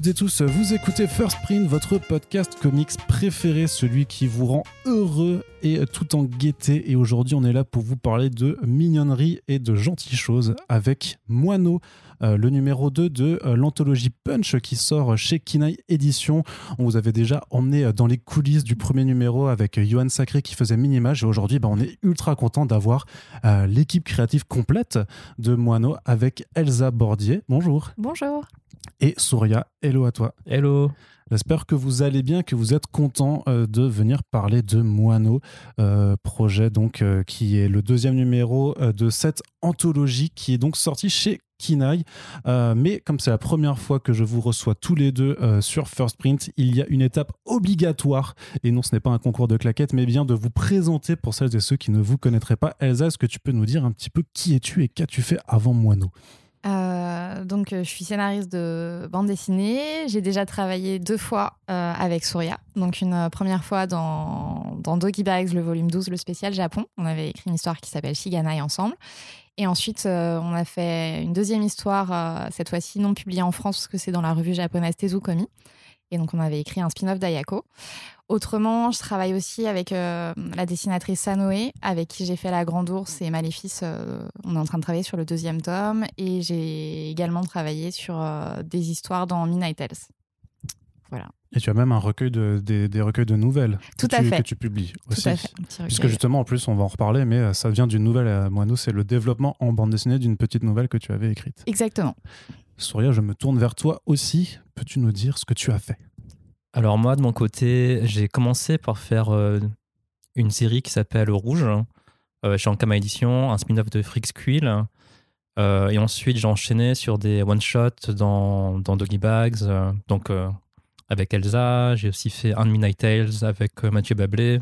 Toutes et tous, vous écoutez First Print, votre podcast comics préféré, celui qui vous rend heureux et tout en gaieté. Et aujourd'hui, on est là pour vous parler de mignonnerie et de gentilles choses avec Moineau, euh, le numéro 2 de euh, l'anthologie Punch qui sort chez Kinaï Édition. On vous avait déjà emmené euh, dans les coulisses du premier numéro avec Johan Sacré qui faisait Minimage. Et aujourd'hui, bah, on est ultra content d'avoir l'équipe créative complète de Moineau avec Elsa Bordier. Bonjour. Bonjour et Souria. Hello à toi. Hello. J'espère que vous allez bien, que vous êtes content euh, de venir parler de Moineau, euh, projet donc euh, qui est le deuxième numéro de cette anthologie qui est donc sorti chez Kinaï. mais comme c'est la première fois que je vous reçois tous les deux sur First Print, il y a une étape obligatoire, et non ce n'est pas un concours de claquettes, mais bien de vous présenter pour celles et ceux qui ne vous connaîtraient pas. Elsa, est-ce que tu peux nous dire un petit peu qui es-tu et qu'as-tu fait avant Moineau euh, donc, euh, je suis scénariste de bande dessinée. J'ai déjà travaillé deux fois euh, avec Surya. Donc, une première fois dans, dans Doggy Bags, le volume 12, le spécial Japon. On avait écrit une histoire qui s'appelle Shiganai ensemble. Et ensuite, on a fait une deuxième histoire, cette fois-ci non publiée en France, parce que c'est dans la revue japonaise Tezukomi. Et donc, on avait écrit un spin-off d'Ayako. Autrement, je travaille aussi avec euh, la dessinatrice Sanoé, avec qui j'ai fait La Grande Ours et Maléfice. Euh, on est en train de travailler sur le deuxième tome. Et j'ai également travaillé sur euh, des histoires dans Midnight Tales. Voilà. Et tu as même un recueil de, des, recueils de nouvelles Tout que, à tu, fait. que tu publies aussi. Tout à fait. Puisque justement, en plus, on va en reparler, mais ça vient d'une nouvelle à Moineau, c'est le développement en bande dessinée d'une petite nouvelle que tu avais écrite. Exactement. Souria, je me tourne vers toi aussi. Peux-tu nous dire ce que tu as fait? Alors moi, de mon côté, j'ai commencé par faire euh, une série qui s'appelle Rouge, euh, chez Ankama Édition, un spin-off de Freaks Quill. Euh, et ensuite, j'ai enchaîné sur des one-shots dans, dans Doggy Bags, donc avec Elsa. J'ai aussi fait un Midnight Tales avec Mathieu Bablé.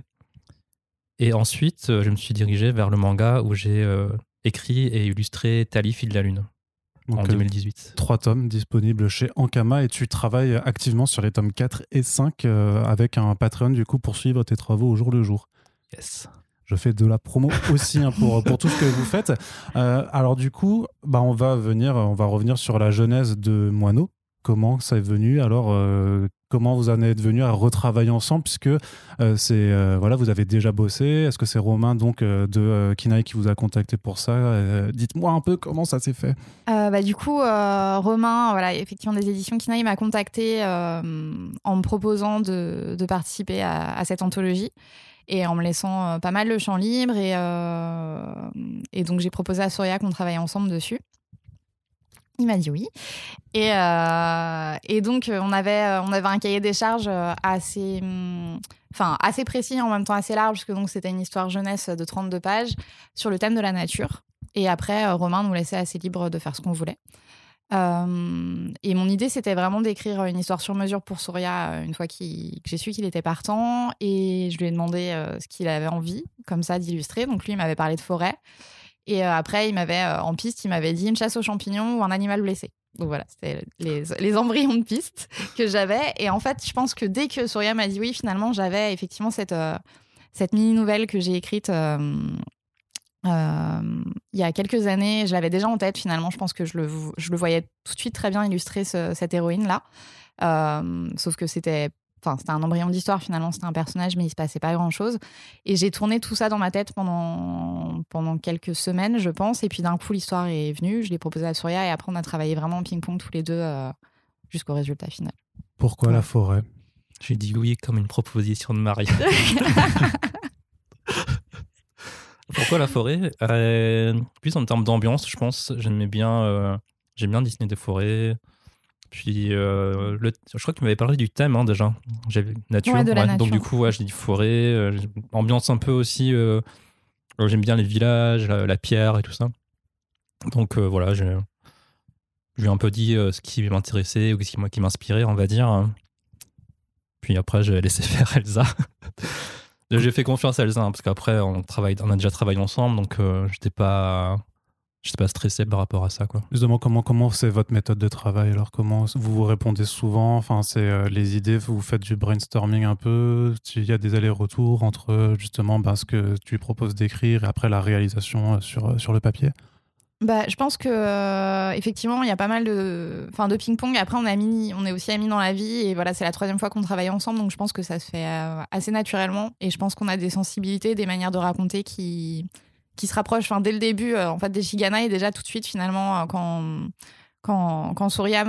Et ensuite, je me suis dirigé vers le manga où j'ai écrit et illustré Tali, fille de la lune en 2018. Euh, trois tomes disponibles chez Ankama et tu travailles activement sur les tomes 4 et 5 euh, avec un Patreon du coup pour suivre tes travaux au jour le jour. Yes. Je fais de la promo aussi hein, pour, pour tout ce que vous faites. Euh, alors du coup, bah, on va venir, on va revenir sur la genèse de Moineau. Comment ça est venu? Alors, comment vous en êtes venu à retravailler ensemble puisque euh, c'est euh, voilà vous avez déjà bossé. Est-ce que c'est Romain donc euh, de Kinaï qui vous a contacté pour ça dites-moi un peu comment ça s'est fait. Bah, du coup Romain voilà effectivement des éditions Kinaï m'a contacté en me proposant de, de participer à, cette anthologie et en me laissant pas mal le champ libre. Et, et donc j'ai proposé à Soria qu'on travaille ensemble dessus il m'a dit oui. Et, euh, et donc, euh, on avait, euh, on avait un cahier des charges assez, hum, enfin, assez précis, en même temps assez large, parce que c'était une histoire jeunesse de 32 pages sur le thème de la nature. Et après, Romain nous laissait assez libre de faire ce qu'on voulait. et mon idée, c'était vraiment d'écrire une histoire sur mesure pour Souria une fois que j'ai su qu'il était partant. Et je lui ai demandé ce qu'il avait envie, comme ça, d'illustrer. Donc lui, il m'avait parlé de forêt. Et euh, après, il m'avait, euh, en piste, il m'avait dit une chasse aux champignons ou un animal blessé. Donc voilà, c'était les, embryons de piste que j'avais. Et en fait, je pense que dès que Surya m'a dit oui, finalement, j'avais effectivement cette, euh, cette mini-nouvelle que j'ai écrite il y a quelques années. Je l'avais déjà en tête, finalement. Je pense que je le, je le voyais tout de suite très bien illustrer cette héroïne-là. sauf que c'était Enfin, c'était un embryon d'histoire finalement, c'était un personnage, mais il se passait pas grand chose. Et j'ai tourné tout ça dans ma tête pendant, pendant quelques semaines, je pense. Et puis d'un coup, l'histoire est venue, je l'ai proposée à Surya, et après, on a travaillé vraiment en ping-pong tous les deux euh, jusqu'au résultat final. Pourquoi la forêt? J'ai dit oui comme une proposition de mariage. Pourquoi la forêt? Euh, Plus en termes d'ambiance, je pense. J'aimais bien, euh, j'aime bien dessiner des forêts. Puis, euh, le, je crois que tu m'avais parlé du thème hein, déjà. J'avais nature. Donc, du coup, j'ai dit forêt, euh, ambiance un peu aussi. Euh, j'aime bien les villages, la, pierre et tout ça. Donc, voilà, je lui ai un peu dit ce qui m'intéressait ou ce qui, qui m'inspirait, on va dire. Puis après, j'ai laissé faire Elsa. j'ai fait confiance à Elsa, hein, parce qu'après, on, travaille, on a déjà travaillé ensemble, donc j'étais pas je suis pas stressé par rapport à ça quoi. Justement comment comment c'est votre méthode de travail alors? Comment vous vous répondez souvent? Enfin c'est euh, les idées vous faites du brainstorming un peu? Il y a des allers-retours entre justement ben, ce que tu proposes d'écrire et après la réalisation euh, sur euh, sur le papier? bah, je pense que euh, effectivement, il y a pas mal de, enfin, de ping-pong. Après, on, a mis, on est aussi amis dans la vie et voilà, c'est la troisième fois qu'on travaille ensemble, donc je pense que ça se fait euh, assez naturellement. Et je pense qu'on a des sensibilités, des manières de raconter qui, qui se rapprochent. Enfin, dès le début, euh, en fait, des Shigana et déjà tout de suite, finalement, quand quand, quand Surya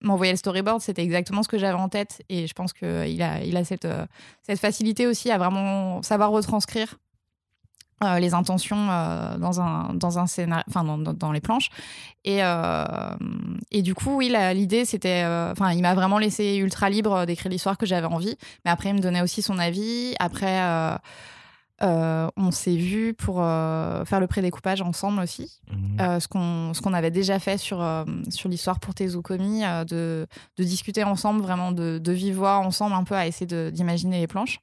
m'envoyait le storyboard, c'était exactement ce que j'avais en tête. Et je pense qu'il a, il a cette, cette facilité aussi à vraiment savoir retranscrire euh, les intentions euh, dans un dans un scénario enfin dans, dans, les planches et euh, et du coup oui l'idée c'était enfin il m'a vraiment laissé ultra libre d'écrire l'histoire que j'avais envie mais après il me donnait aussi son avis après on s'est vu pour faire le prédécoupage ensemble aussi mmh. ce qu'on ce qu'on avait déjà fait sur sur l'histoire pour Tezukomi de de discuter ensemble vraiment de voix ensemble un peu à essayer d'imaginer les planches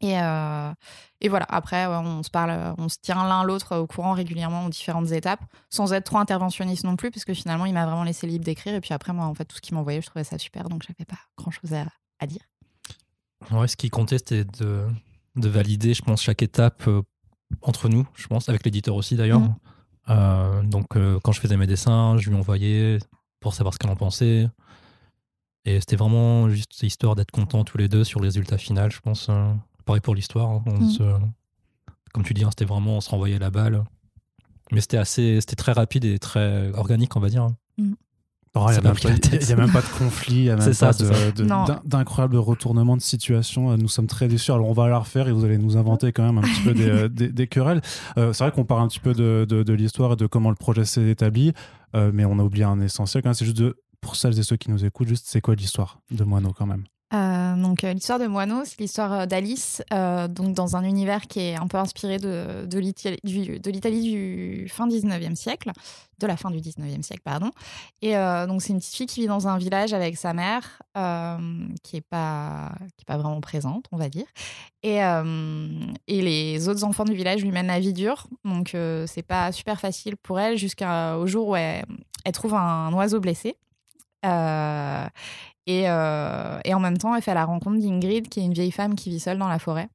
et, euh, et voilà, après, on se parle, on se tient l'un l'autre au courant régulièrement aux différentes étapes, sans être trop interventionniste non plus, parce que finalement, il m'a vraiment laissé libre d'écrire. Et puis après, moi, en fait, tout ce qu'il m'envoyait, je trouvais ça super, donc j'avais pas grand chose à, à dire. Ouais, ce qui comptait, c'était de, de, valider, je pense, chaque étape euh, entre nous, je pense, avec l'éditeur aussi d'ailleurs. Mmh. Euh, donc, quand je faisais mes dessins, je lui envoyais pour savoir ce qu'elle en pensait. Et c'était vraiment juste histoire d'être content tous les deux sur le résultat final, je pense pareil pour l'histoire. Hein. Mm. Comme tu dis, hein, c'était vraiment, on se renvoyait la balle. Mais c'était assez, c'était très rapide et très organique, on va dire. Mm. Il n'y a, même pas de conflit, il n'y a même pas d'incroyable retournement de situation. Nous sommes très déçus. Alors on va la refaire et vous allez nous inventer quand même un petit peu des, euh, des, querelles. Euh, c'est vrai qu'on parle un petit peu de, de, l'histoire et de comment le projet s'est établi, euh, mais on a oublié un essentiel quand même. C'est juste de, pour celles et ceux qui nous écoutent, juste c'est quoi l'histoire de Moineau quand même? Euh, donc euh, l'histoire de Moineau, c'est l'histoire euh, d'Alice, donc dans un univers qui est un peu inspiré de, l'Italie du, fin 19e siècle, de la fin du 19e siècle, pardon. Et donc c'est une petite fille qui vit dans un village avec sa mère, qui est pas pas vraiment présente, on va dire. Et, et les autres enfants du village lui mènent la vie dure, donc c'est pas super facile pour elle jusqu'au jour où elle, trouve un oiseau blessé. Euh, et, en même temps, elle fait la rencontre d'Ingrid, qui est une vieille femme qui vit seule dans la forêt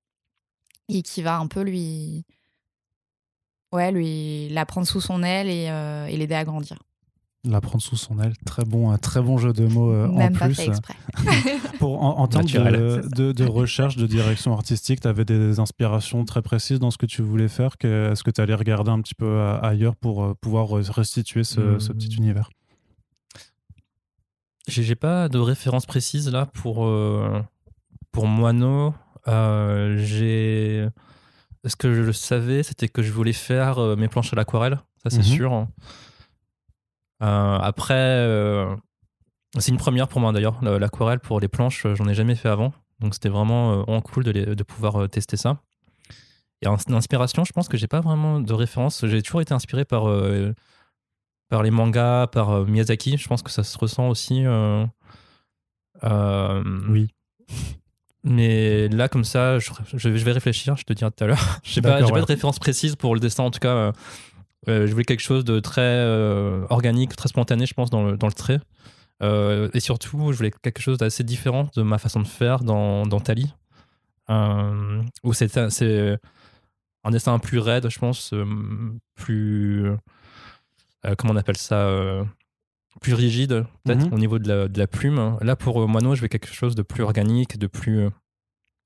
et qui va un peu lui, ouais, lui la prendre sous son aile et, euh, l'aider à grandir. La prendre sous son aile, très bon, un très bon jeu de mots euh, Même en pas plus. Fait exprès. Pour, en, termes de, de, recherche, de direction artistique, tu avais des inspirations très précises dans ce que tu voulais faire. Est-ce que tu allais regarder un petit peu ailleurs pour pouvoir restituer ce, ce petit hmm. univers? J'ai pas de référence précise là pour, euh, pour Moineau. Euh, j'ai... Ce que je savais, c'était que je voulais faire euh, mes planches à l'aquarelle, ça c'est mhm. sûr. après, c'est une première pour moi d'ailleurs, l'aquarelle pour les planches, j'en ai jamais fait avant. Donc c'était vraiment, cool de, de pouvoir tester ça. Et en inspiration, je pense que j'ai pas vraiment de référence. J'ai toujours été inspiré par par les mangas, par euh, Miyazaki. Je pense que ça se ressent aussi. Euh, euh, oui. Mais là, comme ça, je, je, vais réfléchir, je te dirai tout à l'heure. Je n'ai pas, pas, de référence précise pour le dessin, en tout cas. je voulais quelque chose de très organique, très spontané, je pense, dans le, dans le trait. et surtout, je voulais quelque chose d'assez différent de ma façon de faire dans, dans Tali. où c'est un dessin plus raide, je pense, plus comment on appelle ça euh, plus rigide, peut-être mhm. au niveau de la, de la, plume. Là, pour euh, Moineau, je vais quelque chose de plus organique, de plus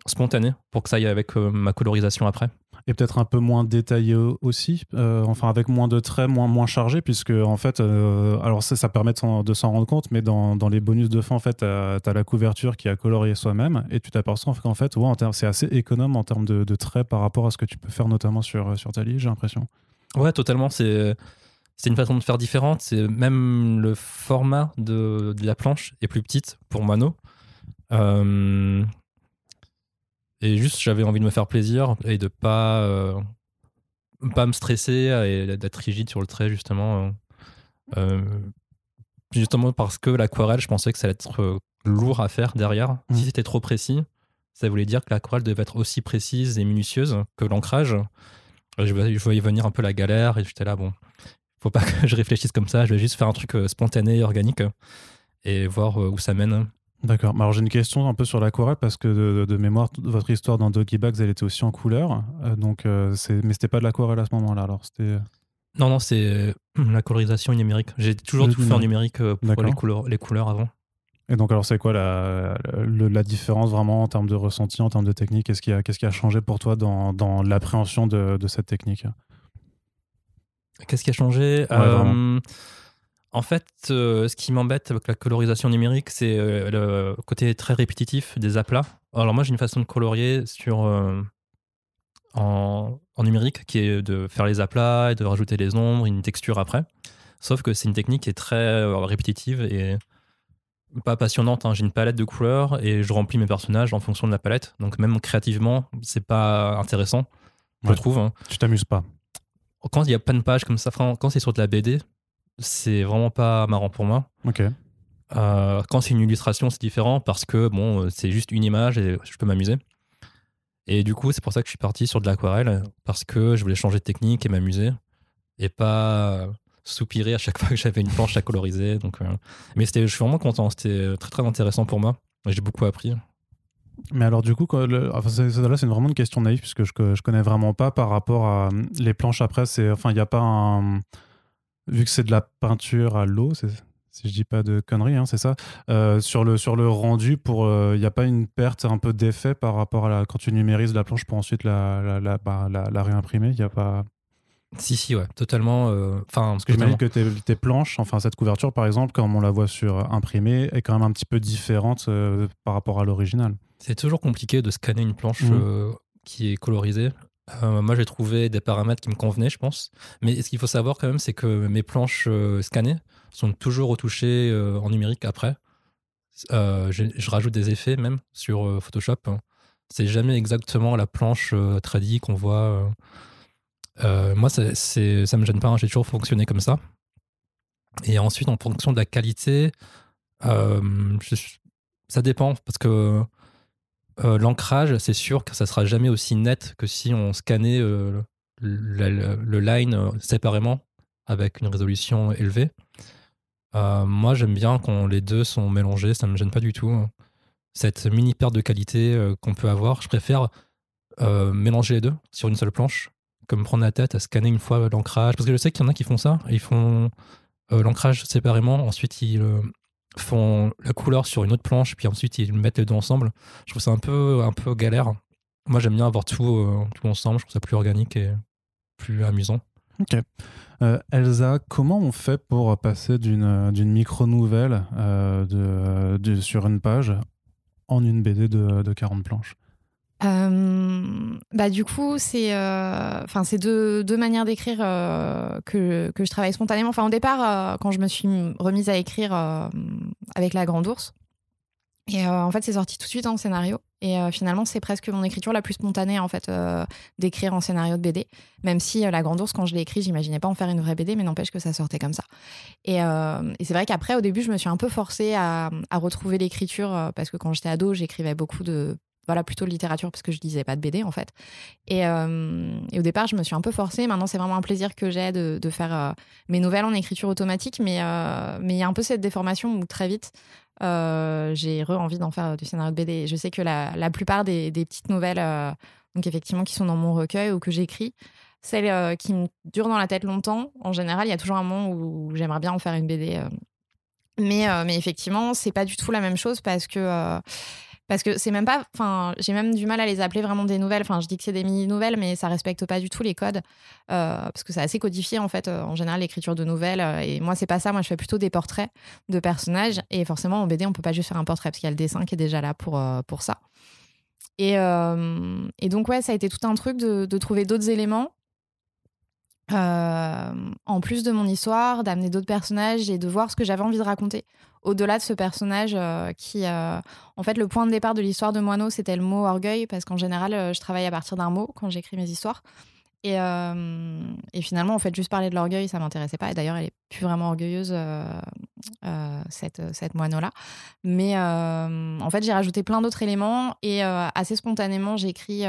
spontané, pour que ça aille avec ma colorisation après. Et peut-être un peu moins détaillé aussi, enfin avec moins de traits, moins, moins chargé, puisque en fait, alors ça, ça permet de s'en rendre compte, mais dans, dans, les bonus de fin, en fait, tu as, la couverture qui a colorié soi-même, et tu t'aperçois qu'en fait, ouais, c'est assez économe en termes de, de, traits par rapport à ce que tu peux faire notamment sur, sur Tali, j'ai l'impression. Ouais, totalement. C'est c'est une façon de faire différente. C'est même le format de, la planche est plus petite pour Mano. Euh, et juste, j'avais envie de me faire plaisir et de pas euh, pas me stresser et d'être rigide sur le trait justement. Euh, justement parce que l'aquarelle, je pensais que ça allait être lourd à faire derrière. Si mmh. c'était trop précis, ça voulait dire que l'aquarelle devait être aussi précise et minutieuse que l'ancrage. Je voyais venir un peu la galère et j'étais là, bon, faut pas que je réfléchisse comme ça. Je vais juste faire un truc euh, spontané, organique et voir euh, où ça mène. D'accord. Alors j'ai une question un peu sur l'aquarelle parce que de, mémoire, votre histoire dans Doggy Bags, elle était aussi en couleur. Euh, donc, c'est... mais c'était pas de l'aquarelle à ce moment-là. Alors c'était. Non, non, c'est euh, la colorisation numérique. J'ai toujours tout fait en numérique euh, pour les couleurs, les couleurs avant. Et donc, alors, c'est quoi la, différence vraiment en termes de ressenti, en termes de technique? Qu'est-ce qui a, qu'est-ce qui a changé pour toi dans, dans l'appréhension de, de cette technique? Qu'est-ce qui a changé? Ouais, Euh. En fait, euh, ce qui m'embête avec la colorisation numérique, c'est euh, le côté très répétitif des aplats. Alors moi, j'ai une façon de colorier sur en, en numérique qui est de faire les aplats et de rajouter les ombres, une texture après. Sauf que c'est une technique qui est très répétitive et pas passionnante. hein. J'ai une palette de couleurs et je remplis mes personnages en fonction de la palette. Donc même créativement, c'est pas intéressant, je trouve. hein Tu t'amuses pas quand il y a plein de pages comme ça, quand c'est sur de la BD, c'est vraiment pas marrant pour moi. Ok. Euh, quand c'est une illustration, c'est différent parce que bon, euh, c'est juste une image et je peux m'amuser. Et du coup, c'est pour ça que je suis parti sur de l'aquarelle parce que je voulais changer de technique et m'amuser et pas soupirer à chaque fois que j'avais une planche à coloriser. Donc, euh, mais c'était, je suis vraiment content. C'était très très intéressant pour moi. J'ai beaucoup appris. Mais alors, du coup, le- enfin, là, c'est vraiment une question naïve puisque je, je connais vraiment pas par rapport à hum, les planches après. C'est, enfin, il n'y a pas un. Vu que c'est de la peinture à l'eau, si je dis pas de conneries, hein, c'est ça. euh, sur, le, sur le rendu, pour il n'y a pas une perte un peu d'effet par rapport à la, quand tu numérises la planche pour ensuite la, la, la, bah, la- la réimprimer. Il y a pas. Si, si, ouais, totalement. euh, Parce que j'imagine que tes, tes planches, enfin cette couverture par exemple, comme on la voit sur imprimé, est quand même un petit peu différente euh, par rapport à l'original. C'est toujours compliqué de scanner une planche Mhm. euh, qui est colorisée. Euh, moi, j'ai trouvé des paramètres qui me convenaient, je pense. Mais ce qu'il faut savoir quand même, c'est que mes planches euh, scannées sont toujours retouchées en numérique après. Je rajoute des effets même sur Photoshop. C'est jamais exactement la planche 3D qu'on voit. moi, ça, ça me gêne pas. hein, J'ai toujours fonctionné comme ça. Et ensuite, en fonction de la qualité, je- ça dépend parce que euh, l'ancrage, c'est sûr que ça sera jamais aussi net que si on scannait euh, le, line euh, séparément avec une résolution élevée. Moi, j'aime bien quand les deux sont mélangés, ça me gêne pas du tout. Cette mini perte de qualité qu'on peut avoir, je préfère mélanger les deux sur une seule planche que me prendre la tête à scanner une fois l'ancrage. Parce que je sais qu'il y en a qui font ça, ils font l'ancrage séparément, ensuite ils font la couleur sur une autre planche, puis ensuite ils mettent les deux ensemble. Je trouve ça un peu, un peu galère. Moi, j'aime bien avoir tout, euh, tout ensemble. Je trouve ça plus organique et plus amusant. Euh, Elsa, comment on fait pour passer d'une euh, micro-nouvelle de- sur une page en une BD de, de 40 planches? Euh, bah du coup, c'est euh, enfin c'est deux, deux manières d'écrire euh, que, que je travaille spontanément. Enfin au départ, quand je me suis remise à écrire avec la Grande Ours, et en fait c'est sorti tout de suite en scénario. Et finalement c'est presque mon écriture la plus spontanée en fait d'écrire en scénario de BD. Même si la Grande Ours quand je l'ai écrit, j'imaginais pas en faire une vraie BD, mais n'empêche que ça sortait comme ça. Et, et c'est vrai qu'après au début je me suis un peu forcée à, retrouver l'écriture parce que quand j'étais ado j'écrivais beaucoup de voilà plutôt littérature parce que je lisais pas de BD en fait. Et, euh, et au départ, je me suis un peu forcée. Maintenant, c'est vraiment un plaisir que j'ai de, faire euh, mes nouvelles en écriture automatique, mais euh, mais il y a un peu cette déformation où très vite, j'ai re envie d'en faire du scénario de BD. Je sais que la, la plupart des, petites nouvelles, donc effectivement, qui sont dans mon recueil ou que j'écris, celles qui me durent dans la tête longtemps, en général, il y a toujours un moment où j'aimerais bien en faire une BD. Mais, mais effectivement, c'est pas du tout la même chose parce que parce que c'est même pas j'ai même du mal à les appeler vraiment des nouvelles. Enfin je dis que c'est des mini nouvelles mais ça respecte pas du tout les codes euh, parce que c'est assez codifié en fait euh, en général l'écriture de nouvelles euh, et moi c'est pas ça. Moi je fais plutôt des portraits de personnages et forcément en BD on peut pas juste faire un portrait parce qu'il y a le dessin qui est déjà là pour pour ça. Et, donc ouais ça a été tout un truc de, trouver d'autres éléments en plus de mon histoire, d'amener d'autres personnages et de voir ce que j'avais envie de raconter au-delà de ce personnage euh, qui, euh, en fait, le point de départ de l'histoire de Moineau, c'était le mot orgueil, parce qu'en général, euh, je travaille à partir d'un mot quand j'écris mes histoires. Et, finalement, en fait, juste parler de l'orgueil, ça m'intéressait pas. Et d'ailleurs, elle est plus vraiment orgueilleuse, cette, moineau-là. Mais en fait, j'ai rajouté plein d'autres éléments et assez spontanément, j'écris.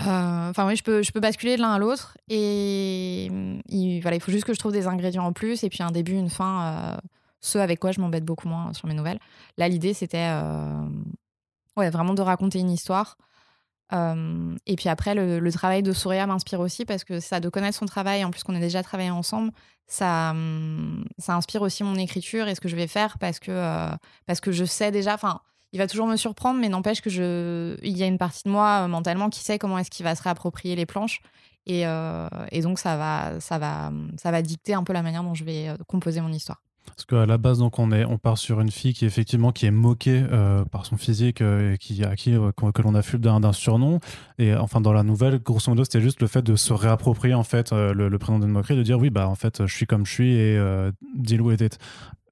Enfin, oui, je peux, je peux basculer de l'un à l'autre. Et il, voilà, il faut juste que je trouve des ingrédients en plus, et puis un début, une fin, euh, ce avec quoi je m'embête beaucoup moins sur mes nouvelles. Là, l'idée, c'était euh, ouais, vraiment de raconter une histoire. Euh, et puis après, le, travail de Souria m'inspire aussi parce que ça, de connaître son travail, en plus qu'on ait déjà travaillé ensemble, ça, hum, ça inspire aussi mon écriture et ce que je vais faire parce que, euh, parce que je sais déjà, enfin, il va toujours me surprendre, mais n'empêche que je, il y a une partie de moi mentalement qui sait comment est-ce qu'il va se réapproprier les planches. Et, et, donc, ça va, ça, va, ça va dicter un peu la manière dont je vais composer mon histoire. Parce qu'à la base, donc, on, est, on part sur une fille qui, effectivement, qui est moquée euh, par son physique euh, et qui, à qui euh, que l'on affule d'un surnom. Et enfin, dans la nouvelle, grosso modo, c'était juste le fait de se réapproprier, en fait, le, prénom d'une moquerie, de dire oui, bah, en fait, je suis comme je suis et deal with it.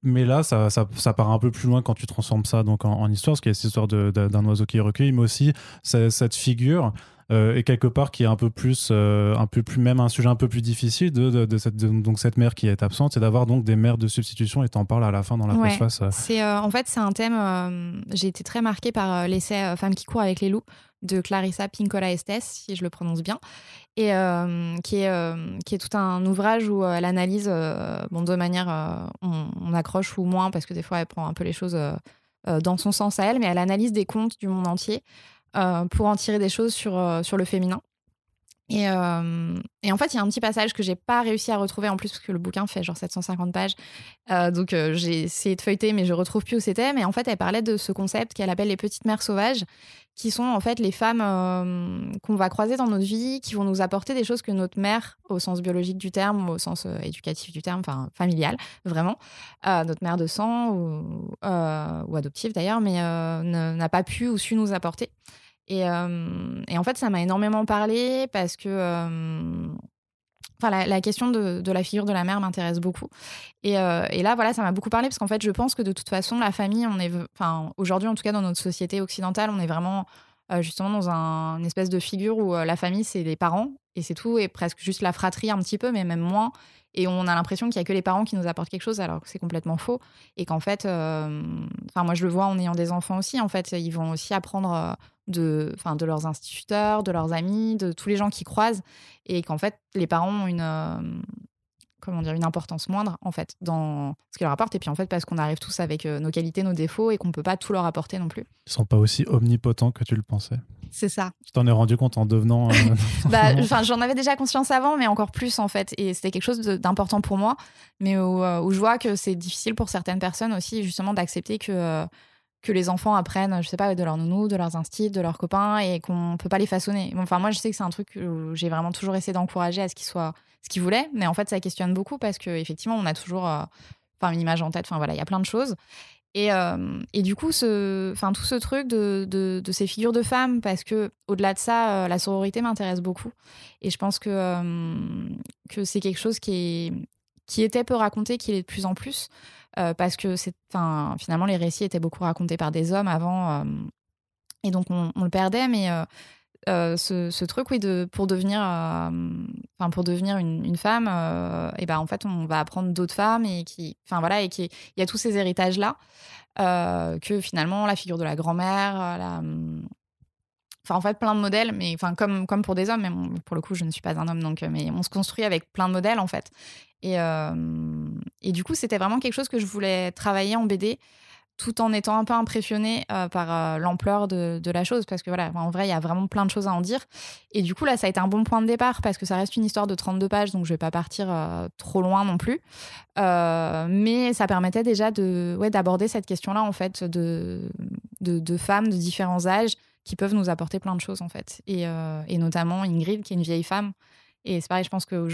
Mais là, ça, ça, ça, part un peu plus loin quand tu transformes ça donc en, histoire, parce qu'il y a cette histoire d'un oiseau qui est recueilli, mais aussi cette figure euh, et quelque part qui est un peu plus, euh, un peu plus même un sujet un peu plus difficile de, de, cette, donc cette mère qui est absente, c'est d'avoir donc des mères de substitution et t'en parles à la fin dans la ouais. postface. Euh. C'est en fait c'est un thème. J'ai été très marquée par l'essai Femmes qui courent avec les loups de Clarissa Pinkola Estes, si je le prononce bien, et qui, est, qui est tout un ouvrage où elle analyse, de manière, on, accroche ou moins, parce que des fois elle prend un peu les choses dans son sens à elle, mais elle analyse des contes du monde entier euh, pour en tirer des choses sur, euh, sur le féminin. Et, euh, et, en fait, il y a un petit passage que j'ai pas réussi à retrouver en plus parce que le bouquin fait genre 750 pages. donc j'ai essayé de feuilleter, mais je retrouve plus où c'était. Mais en fait, elle parlait de ce concept qu'elle appelle les petites mères sauvages, qui sont en fait les femmes qu'on va croiser dans notre vie, qui vont nous apporter des choses que notre mère, au sens biologique du terme, au sens éducatif du terme, enfin familial, vraiment, notre mère de sang ou adoptive d'ailleurs, mais n'a pas pu ou su nous apporter. Et, et, en fait, ça m'a énormément parlé parce que Enfin, la, question de, la figure de la mère m'intéresse beaucoup. Et, et, là, voilà, ça m'a beaucoup parlé parce qu'en fait, je pense que de toute façon, la famille, on est, enfin, aujourd'hui, en tout cas, dans notre société occidentale, on est vraiment justement dans un, une espèce de figure où la famille, c'est les parents et c'est tout, et presque juste la fratrie un petit peu, mais même moins. Et on a l'impression qu'il n'y a que les parents qui nous apportent quelque chose, alors que c'est complètement faux. Et qu'en fait, moi, je le vois en ayant des enfants aussi, en fait, ils vont aussi apprendre de, de leurs instituteurs, de leurs amis, de tous les gens qui croisent, et qu'en fait, les parents ont une, euh, comment dire, une importance moindre, en fait, dans ce qu'ils leur apportent. Et puis, en fait, parce qu'on arrive tous avec euh, nos qualités, nos défauts, et qu'on ne peut pas tout leur apporter non plus. Ils sont pas aussi omnipotents que tu le pensais. C'est ça. Tu t'en es rendu compte en devenant. Euh, bah, j'en avais déjà conscience avant, mais encore plus, en fait. Et c'était quelque chose d'important pour moi, mais où, où, je vois que c'est difficile pour certaines personnes aussi, justement, d'accepter que que les enfants apprennent, je sais pas, de leurs nounous, de leurs instits, de leurs copains et qu'on peut pas les façonner. Enfin, moi, je sais que c'est un truc où j'ai vraiment toujours essayé d'encourager à ce qu'ils soient ce qu'ils voulaient, mais en fait, ça questionne beaucoup parce qu'effectivement, on a toujours euh, une image en tête. Enfin, voilà, il y a plein de choses. Et, euh, et du coup, ce, tout ce truc de, de, de, ces figures de femmes, parce que au-delà de ça, euh, la sororité m'intéresse beaucoup. Et je pense que, que c'est quelque chose qui, est, qui était peu raconté, qui est de plus en plus. Euh, parce que finalement, les récits étaient beaucoup racontés par des hommes avant, euh, et donc on, le perdait, mais euh, ce, truc, oui, de, pour devenir, pour devenir une, femme, et ben en fait, on va apprendre d'autres femmes et qui, voilà, il y a tous ces héritages là que finalement la figure de la grand-mère, enfin en fait plein de modèles mais enfin comme comme pour des hommes mais pour le coup je ne suis pas un homme donc mais on se construit avec plein de modèles en fait et, euh, et du coup, c'était vraiment quelque chose que je voulais travailler en BD tout en étant un peu impressionnée euh, par euh, l'ampleur de, la chose, parce que voilà, en vrai, il y a vraiment plein de choses à en dire. Et du coup, là, ça a été un bon point de départ, parce que ça reste une histoire de 32 pages, donc je vais pas partir trop loin non plus. mais ça permettait déjà de, ouais, d'aborder cette question-là, en fait, de, de, femmes de différents âges qui peuvent nous apporter plein de choses, en fait. Et, et notamment Ingrid, qui est une vieille femme, et c'est pareil, je pense qu'on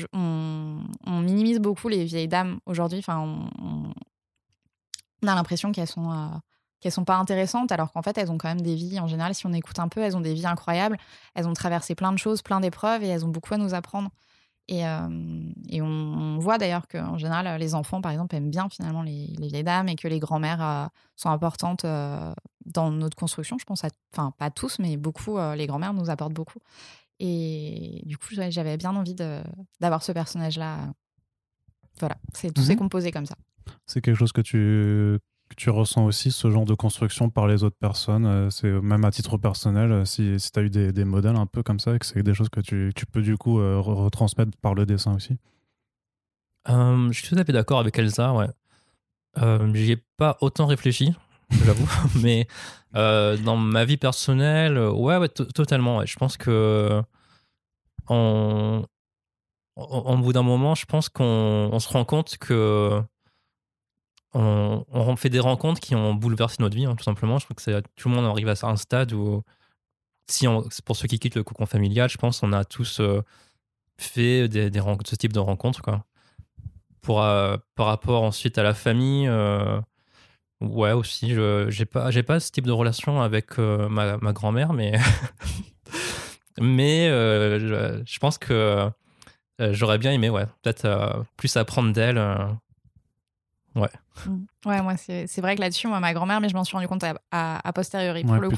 on minimise beaucoup les vieilles dames aujourd'hui. Enfin, on, a l'impression qu'elles sont, euh, qu'elles sont pas intéressantes, alors qu'en fait, elles ont quand même des vies. En général, si on écoute un peu, elles ont des vies incroyables. Elles ont traversé plein de choses, plein d'épreuves, et elles ont beaucoup à nous apprendre. Et, euh, et on, voit d'ailleurs qu'en général, les enfants, par exemple, aiment bien finalement les, les vieilles dames et que les grand-mères euh, sont importantes dans notre construction. Je pense, à, enfin, pas tous, mais beaucoup, les grand-mères nous apportent beaucoup. Et du coup, j'avais bien envie d'avoir ce personnage-là. Voilà, c'est tout s'est mmh composé comme ça. C'est quelque chose que tu, tu ressens aussi, ce genre de construction par les autres personnes. Euh, c'est même à titre personnel, euh, si, si tu as eu des, des, modèles un peu comme ça, que c'est des choses que tu, tu peux du coup euh, retransmettre par le dessin aussi? je suis tout à fait d'accord avec Elsa, ouais. J'y ai pas autant réfléchi. J'avoue. Mais euh, dans ma vie personnelle, ouais, ouais, totalement. Je pense que en, bout d'un moment, je pense qu'on se rend compte que on, fait des rencontres qui ont bouleversé notre vie, hein, tout simplement. Je crois que tout le monde arrive à un stade où, si pour ceux qui quittent le cocon familial, je pense qu'on a tous euh, fait des, des, ce type de rencontres. Quoi. Pour, euh, par rapport ensuite à la famille, ouais, aussi, je j'ai pas, pas ce type de relation avec ma, ma grand-mère, mais, mais je, je, pense que j'aurais bien aimé, ouais, peut-être plus apprendre d'elle Ouais. Mm. Ouais, moi, c'est vrai que là-dessus, moi, ma grand-mère, mais je m'en suis rendu compte à, à, posteriori, pour le coup.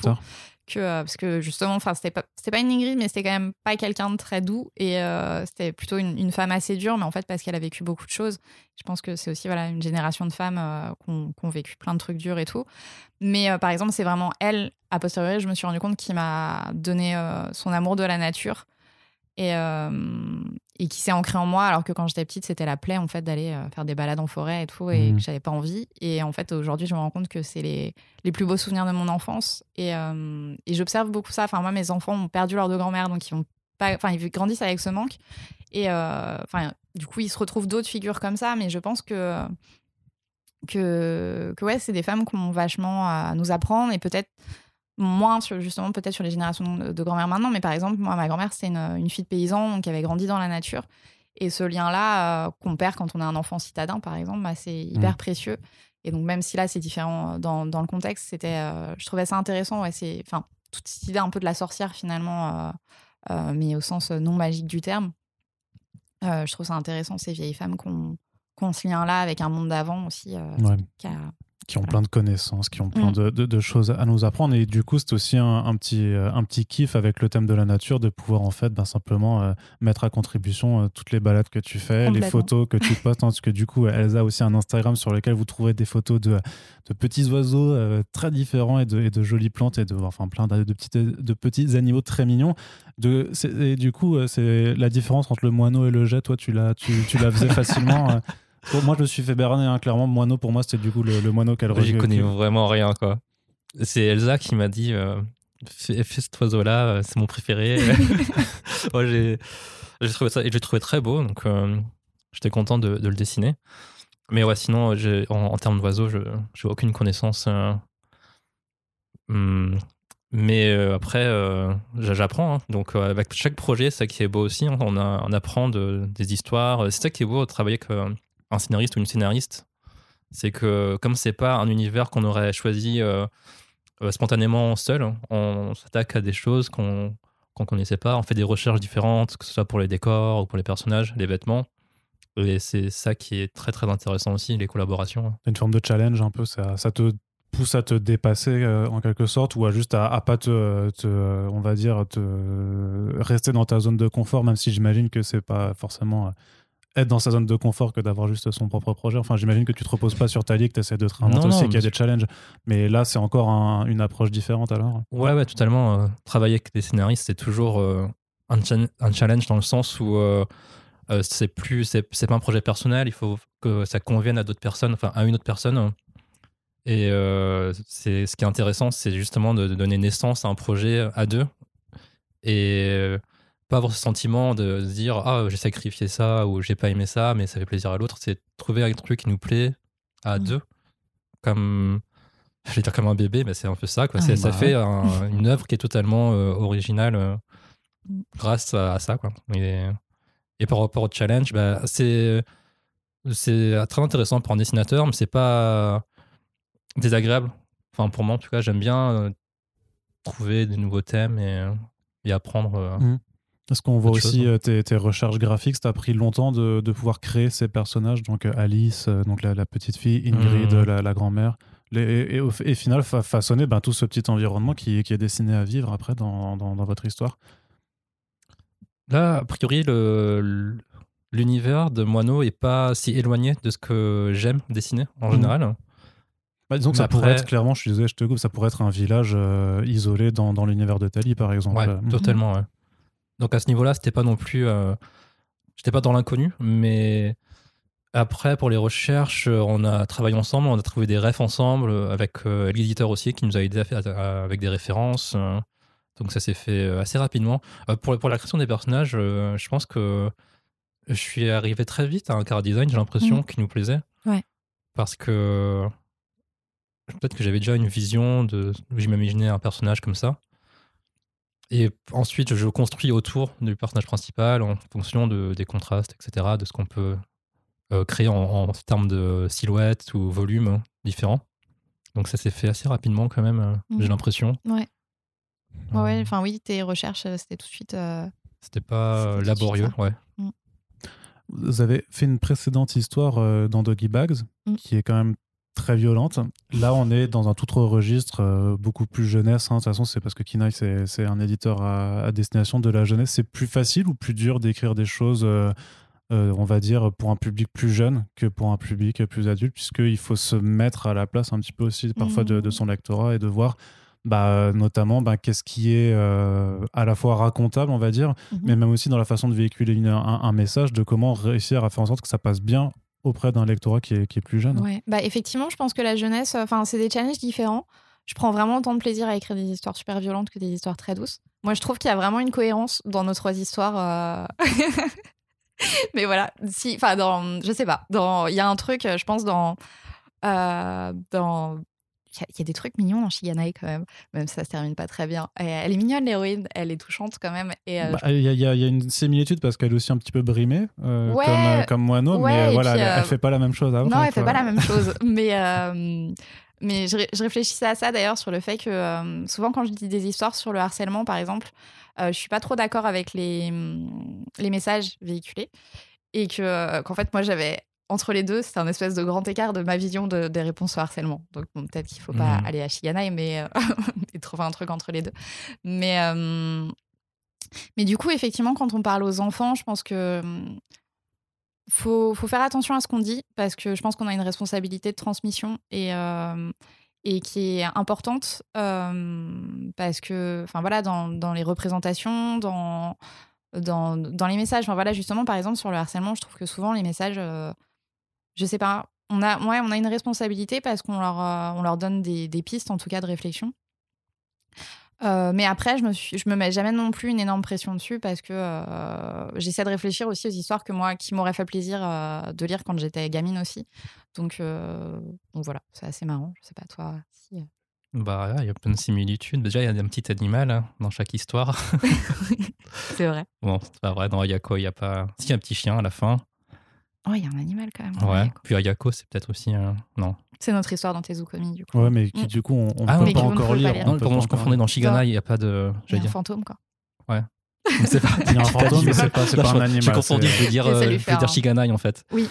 Que, euh, parce que justement, enfin, c'était pas, pas une Ingrid, mais c'était quand même pas quelqu'un de très doux. Et euh, c'était plutôt une, une, femme assez dure, mais en fait, parce qu'elle a vécu beaucoup de choses. Je pense que c'est aussi voilà, une génération de femmes euh, qui, ont, vécu plein de trucs durs et tout. Mais par exemple, c'est vraiment elle, à posteriori, je me suis rendu compte qui m'a donné son amour de la nature et, euh, et qui s'est ancré en moi alors que quand j'étais petite c'était la plaie en fait d'aller euh, faire des balades en forêt et tout et mmh. que j'avais pas envie. Et en fait aujourd'hui je me rends compte que c'est les, les plus beaux souvenirs de mon enfance. Et, euh, et j'observe beaucoup ça. Enfin moi mes enfants ont perdu leur deux grand-mère donc ils vont pas enfin ils grandissent avec ce manque. Et enfin du coup ils se retrouvent d'autres figures comme ça mais je pense que que, que ouais c'est des femmes qui ont vachement à nous apprendre. Et peut-être moins sur, justement peut-être sur les générations de, grand-mère maintenant, mais par exemple, moi, ma grand-mère, c'était une, fille de paysan qui avait grandi dans la nature. Et ce lien-là, euh, qu'on perd quand on est un enfant citadin, par exemple, bah, c'est hyper mmh. précieux. Et donc, même si là, c'est différent euh, dans, dans, le contexte, c'était, euh, je trouvais ça intéressant. Ouais, c'est, enfin, toute cette idée un peu de la sorcière, finalement, mais au sens non magique du terme. je trouve ça intéressant, ces vieilles femmes qu'on qu'on ce lien-là avec un monde d'avant aussi, qui a qui ont plein de connaissances, qui ont plein mm. de, de, choses à nous apprendre. Et du coup, c'est aussi un, petit, euh, un petit kiff avec le thème de la nature de pouvoir en fait ben, simplement euh, mettre à contribution euh, toutes les balades que tu fais, les photos que tu postes. Hein, parce que du coup, Elsa a aussi un Instagram sur lequel vous trouvez des photos de, de petits oiseaux très différents et de, et de, jolies plantes et de, enfin, plein de, petits, de petits animaux très mignons. De, et du coup, c'est la différence entre le moineau et le jet. Toi, tu la, tu, tu la faisais facilement moi, je me suis fait berner, hein, clairement. Moineau, pour moi, c'était du coup le, moineau qu'elle J'y connais vraiment rien, quoi. C'est Elsa qui m'a dit euh, fais, cet oiseau-là, euh, c'est mon préféré. moi, j'ai trouvé ça et j'ai trouvé très beau, donc euh, j'étais content de, le dessiner. Mais ouais, sinon, en, en termes d'oiseaux, je n'ai aucune connaissance. Hmm, mais après, j'apprends. Hein. Donc, avec chaque projet, c'est ça qui est beau aussi. Hein. On, a, on apprend de, des histoires. C'est ça qui est beau, travailler avec un scénariste ou une scénariste, c'est que comme c'est pas un univers qu'on aurait choisi euh, euh, spontanément seul, on s'attaque à des choses qu'on qu'on connaissait pas, on fait des recherches différentes, que ce soit pour les décors ou pour les personnages, les vêtements. Et c'est ça qui est très très intéressant aussi, les collaborations. Une forme de challenge un peu, ça, te pousse à te dépasser euh, en quelque sorte ou à juste à, à pas te, te, on va dire, te rester dans ta zone de confort, même si j'imagine que c'est pas forcément être dans sa zone de confort que d'avoir juste son propre projet. Enfin, j'imagine que tu te reposes pas sur ta ligue, que tu essaies de te réinventer aussi, qu'il y a des challenges. Mais là, c'est encore une approche différente alors Ouais, ouais, totalement. Euh, travailler avec des scénaristes, c'est toujours euh, un, un, challenge dans le sens où euh, c'est plus, c'est pas un projet personnel, il faut que ça convienne à d'autres personnes, enfin à une autre personne. Et c'est ce qui est intéressant, c'est justement de, de, donner naissance à un projet à deux. Et pas avoir ce sentiment de se dire ah j'ai sacrifié ça ou j'ai pas aimé ça mais ça fait plaisir à l'autre c'est trouver un truc qui nous plaît à mmh. deux comme je vais dire comme un bébé mais c'est un peu ça quoi ah, ça bah fait une œuvre qui est totalement euh, originale euh, mmh. grâce à, ça quoi et, et, par rapport au challenge bah, c'est c'est très intéressant pour un dessinateur mais c'est pas désagréable enfin pour moi en tout cas j'aime bien euh, trouver des nouveaux thèmes et, et apprendre mmh. Est-ce qu'on voit aussi euh, tes, recherches graphiques Ça a pris longtemps de, pouvoir créer ces personnages, donc euh, Alice, euh, donc la, petite fille, Ingrid, mmh. la, grand-mère, et, au et, final façonner ben, tout ce petit environnement qui, qui, est destiné à vivre après dans, dans, votre histoire. Là, a priori, l'univers de Moineau est pas si éloigné de ce que j'aime dessiner en mmh. général. Bah, disons que ça pourrait être clairement, je suis désolé, je te coupe, ça pourrait être un village isolé dans, dans l'univers de Tali, par exemple. Ouais, totalement, ouais. Donc à ce niveau-là, c'était pas non plus. Euh, j'étais pas dans l'inconnu, mais Après, pour les recherches, euh, on a travaillé ensemble, on a trouvé des refs ensemble, euh, avec euh, l'éditeur aussi qui nous a aidé à faire- à- avec des références. euh, donc ça s'est fait assez rapidement. Pour, pour la création des personnages, je pense que je suis arrivé très vite à un car design, j'ai l'impression, Mhm. qui nous plaisait. Ouais. Parce que peut-être que j'avais déjà une vision de. Je m'imaginais un personnage comme ça. Et ensuite, je construis autour du personnage principal en fonction de, des contrastes, etc., de ce qu'on peut euh, créer en, en termes de silhouette ou volume hein, différents. Donc ça s'est fait assez rapidement quand même, euh, Mhm. j'ai l'impression. Ouais. Ouais, Euh, ouais, enfin oui, tes recherches, c'était tout de suite. euh, C'était pas suite laborieux, ouais. Vous avez fait une précédente histoire euh, dans Doggy Bags Mm. qui est quand même très violente. Là, on est dans un tout autre registre, euh, beaucoup plus jeunesse. hein. De toute façon, c'est parce que Kinaï, c'est un éditeur à, à destination de la jeunesse. C'est plus facile ou plus dur d'écrire des choses, euh, euh, on va dire, pour un public plus jeune que pour un public plus adulte, puisqu'il faut se mettre à la place un petit peu aussi parfois de, de Mm. son lectorat et de voir. Bah, notamment bah, qu'est-ce qui est à la fois racontable, on va dire, mhm. mais même aussi dans la façon de véhiculer une- un, un message, de comment réussir à faire en sorte que ça passe bien auprès d'un lectorat qui est, qui est plus jeune. Ouais. Bah, effectivement, je pense que la jeunesse, euh, enfin, c'est des challenges différents. Je prends vraiment autant de plaisir à écrire des histoires super violentes que des histoires très douces. Moi, je trouve qu'il y a vraiment une cohérence dans nos trois histoires. euh. Mais voilà, si, enfin, dans, je sais pas, dans, il y a un truc, euh, je pense, dans, dans, il y, a- il y a des trucs mignons dans Shiganai quand même, même si ça se termine pas très bien. Et elle est mignonne l'héroïne, elle est touchante quand même. Et euh, Bah, Il y, a- il y a il y a une similitude parce qu'elle est aussi un petit peu brimée, euh, Ouais, comme, euh, comme ouais, mais voilà, puis, elle, euh, elle fait pas la même chose. Non, elle fait pas la même chose. Mais, euh, mais je, je réfléchissais à ça d'ailleurs sur le fait que euh, souvent quand je dis des histoires sur le harcèlement, par exemple, euh, je suis pas trop d'accord avec les, les messages véhiculés et que euh, qu'en fait moi j'avais entre les deux, c'était un espèce de grand écart de ma vision de- des réponses au harcèlement. Donc bon, peut-être qu'il faut pas Mhm. aller à Shiganai, mais euh, et trouver un truc entre les deux. Mais euh, mais du coup, effectivement, quand on parle aux enfants, je pense que hum, faut, faut faire attention à ce qu'on dit parce que je pense qu'on a une responsabilité de transmission et, euh, et qui est importante parce que, enfin voilà, dans, dans les représentations, dans, dans, dans les messages, enfin voilà, justement, par exemple, sur le harcèlement, je trouve que souvent les messages, euh, je sais pas, on a, ouais, on a une responsabilité parce qu'on leur, euh, on leur donne des, des pistes, en tout cas, de réflexion. Euh, mais après, je me, suis, je me mets jamais non plus une énorme pression dessus parce que euh, j'essaie de réfléchir aussi aux histoires que moi, qui m'auraient fait plaisir euh, de lire quand j'étais gamine aussi. Donc, donc voilà, c'est assez marrant. Je sais pas toi. Si... Bah, il y a plein de similitudes. Déjà, il y a un petit animal hein, dans chaque histoire. c'est vrai. bon, c'est pas vrai, dans Ayako, il y a pas. Si, il y a un petit chien à la fin. Oh, il y a un animal quand même. Ouais. Ouais. Puis Ayako, c'est peut-être aussi un. Non. C'est notre histoire dans Tezukomi, du coup. Ouais, mais qui Mm. du coup, on, on Ah, peut pas ne encore lire. lire. on Non, pardon, je confondais dans Shigana, il n'y a pas de. Il y a un dire. fantôme, quoi. Je sais pas. Il y a un fantôme, mais c'est pas, c'est pas un animal. J'ai confondu, c'est- je veux dire, euh, je veux dire un- Shiganai en fait. Oui.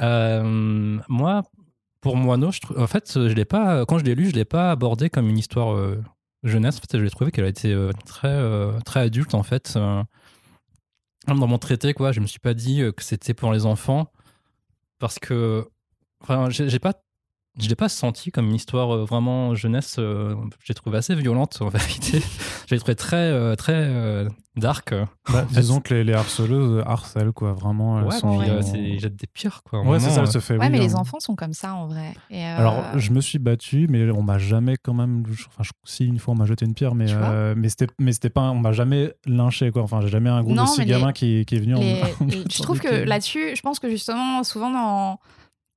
Euh, moi, pour Moineau, je en fait, je l'ai pas, quand je l'ai lu, je l'ai pas abordé comme une histoire euh, jeunesse. En fait, je l'ai trouvé qu'elle a été euh, très, euh, très adulte en fait. Dans mon traité, quoi, je me suis pas dit euh, que c'était pour les enfants parce que, enfin, j'ai pas. Je l'ai pas senti comme une histoire euh, vraiment jeunesse. euh, j'ai trouvé assez violente en vérité. J'ai trouvé très euh, très dark. Bah, disons que les, les harceleuses harcèlent, quoi. Vraiment, elles Ouais, sont. puis, euh, c'est- il jette des pires quoi. Ouais, c'est ça, Vraiment, elle se fait. Ouais, oui, mais les enfants sont comme ça, en vrai. Et, euh, Alors, je me suis battu, mais on m'a jamais quand même. Enfin, je- si une fois on m'a jeté une pierre, mais euh, mais c'était mais c'était pas. On m'a jamais lynché quoi. Enfin, j'ai jamais un groupe Non, de six gamins les- qui, qui est venu. en- les- en- je trouve que là-dessus, je pense que justement, souvent dans,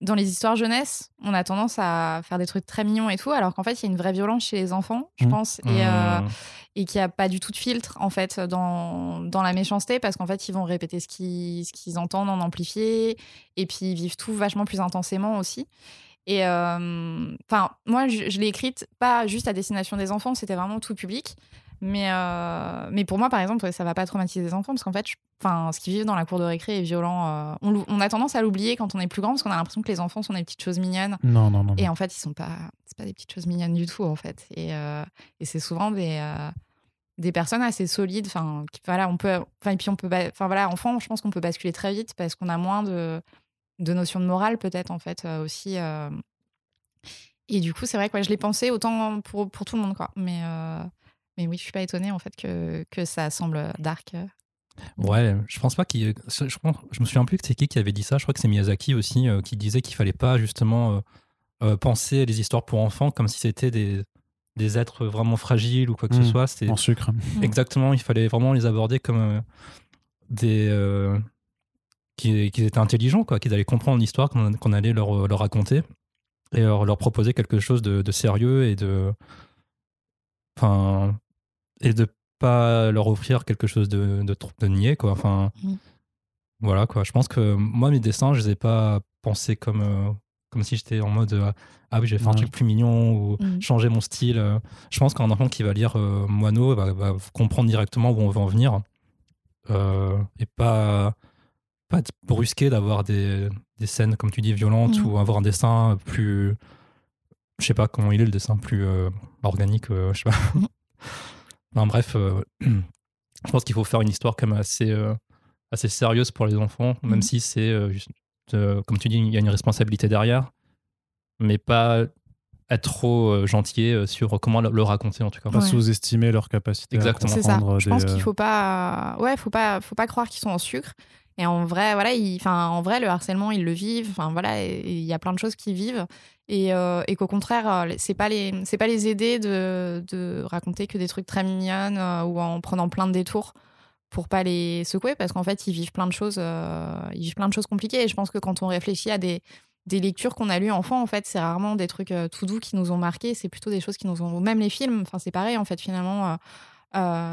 dans les histoires jeunesse, on a tendance à faire des trucs très mignons et tout, alors qu'en fait, il y a une vraie violence chez les enfants, je Mhm. pense, et, euh, Mmh. et qu'il n'y a pas du tout de filtre, en fait, dans, dans la méchanceté, parce qu'en fait, ils vont répéter ce qu'ils ce qu'ils entendent en amplifié, et puis ils vivent tout vachement plus intensément aussi. Et euh, enfin, moi, je, je l'ai écrite pas juste à destination des enfants, c'était vraiment tout public. Mais, euh, mais pour moi, par exemple, ça va pas traumatiser les enfants parce qu'en fait, enfin, ce qu'ils vivent dans la cour de récré est violent. euh, on, a tendance à l'oublier quand on est plus grand parce qu'on a l'impression que les enfants sont des petites choses mignonnes. Non, non, non. Et en fait, ils sont pas, c'est pas des petites choses mignonnes du tout en fait. Et, euh, et c'est souvent des, des personnes assez solides. Enfin, voilà, on peut, enfin, et puis on peut, enfin voilà, enfant, je pense qu'on peut basculer très vite parce qu'on a moins de, de notions de morale peut-être en fait aussi. Et du coup, c'est vrai que ouais, je l'ai pensé autant pour, pour tout le monde quoi. Mais mais oui, je suis pas étonnée en fait que, que ça semble dark. Ouais, je pense pas qu'il. Je, je me souviens plus que c'est qui qui avait dit ça. Je crois que c'est Miyazaki aussi euh, qui disait qu'il fallait pas justement euh, euh, penser les histoires pour enfants comme si c'était des, des êtres vraiment fragiles ou quoi que ce soit. C'était En sucre. exactement. Il fallait vraiment les aborder comme euh, des euh, qui- qu'ils étaient intelligents, quoi, qu'ils allaient comprendre l'histoire qu'on qu'on allait leur, leur raconter et leur, leur proposer quelque chose de, de sérieux et de enfin et de pas leur offrir quelque chose de, de, trop- de niais quoi enfin Mm. voilà quoi je pense que moi mes dessins je les ai pas pensés comme euh, comme si j'étais en mode euh, ah oui je vais faire un truc plus mignon ou Mm. changer mon style euh. je pense qu'un enfant qui va lire euh, Moineau va, va comprendre directement où on veut en venir euh, et pas pas être brusqué d'avoir des, des scènes comme tu dis violentes Mm. ou avoir un dessin plus je sais pas comment il est le dessin plus euh, organique euh, je sais pas Non bref euh, je pense qu'il faut faire une histoire quand même assez euh, assez sérieuse pour les enfants même Mhm. si c'est euh, juste euh, comme tu dis il y a une responsabilité derrière mais pas être trop euh, gentil euh, sur comment le, le raconter en tout cas Pas Ouais. sous-estimer leur capacité Exactement. à C'est ça. Je pense qu'il faut pas, ouais, faut pas, faut pas croire qu'ils sont en sucre. Et en vrai, voilà, ils- enfin, en vrai, le harcèlement, ils le vivent. Enfin, voilà, il y a plein de choses qu'ils vivent. Et, euh, et qu'au contraire, euh, c'est pas les, c'est pas les aider de, raconter que des trucs très mignonnes euh, ou en prenant plein de détours pour pas les secouer, parce qu'en fait, ils vivent plein de choses, ils vivent plein de choses compliquées. Et je pense que quand on réfléchit à des des lectures qu'on a lues enfant, en fait, c'est rarement des trucs tout doux qui nous ont marqués. C'est plutôt des choses qui nous ont, même les films. Enfin, c'est pareil, en fait, finalement.